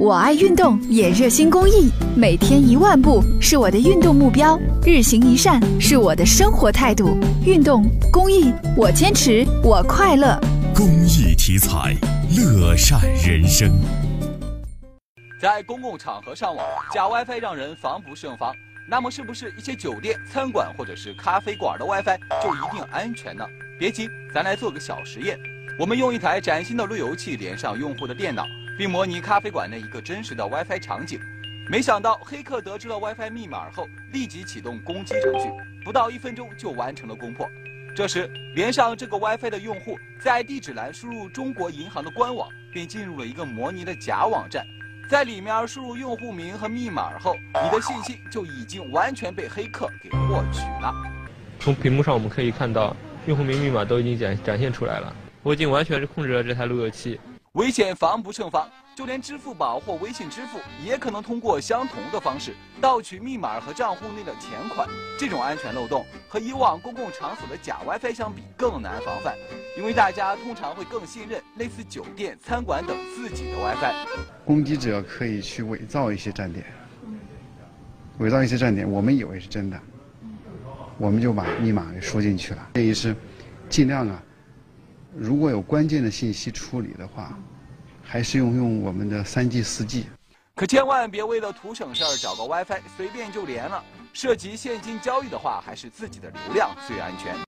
我爱运动，也热心公益，每天一万步是我的运动目标，日行一善是我的生活态度。运动公益，我坚持，我快乐。公益题材，乐善人生。在公共场合上网，假 WiFi 让人防不胜防。那么，是不是一些酒店、餐馆或者是咖啡馆的 WiFi 就一定安全呢？别急，咱来做个小实验。我们用一台崭新的路由器连上用户的电脑。并模拟咖啡馆内一个真实的 WiFi 场景，没想到黑客得知了 WiFi 密码后，立即启动攻击程序，不到一分钟就完成了攻破。这时，连上这个 WiFi 的用户在地址栏输入中国银行的官网，便进入了一个模拟的假网站，在里面输入用户名和密码后，你的信息就已经完全被黑客给获取了。从屏幕上我们可以看到，用户名、密码都已经展展现出来了，我已经完全是控制了这台路由器。危险防不胜防，就连支付宝或微信支付也可能通过相同的方式盗取密码和账户内的钱款。这种安全漏洞和以往公共场所的假 WiFi 相比更难防范，因为大家通常会更信任类似酒店、餐馆等自己的 WiFi。攻击者可以去伪造一些站点，伪造一些站点，我们以为是真的，我们就把密码给输进去了。建议是尽量啊。如果有关键的信息处理的话，还是用用我们的三 G、四 G。可千万别为了图省事儿找个 WiFi 随便就连了。涉及现金交易的话，还是自己的流量最安全。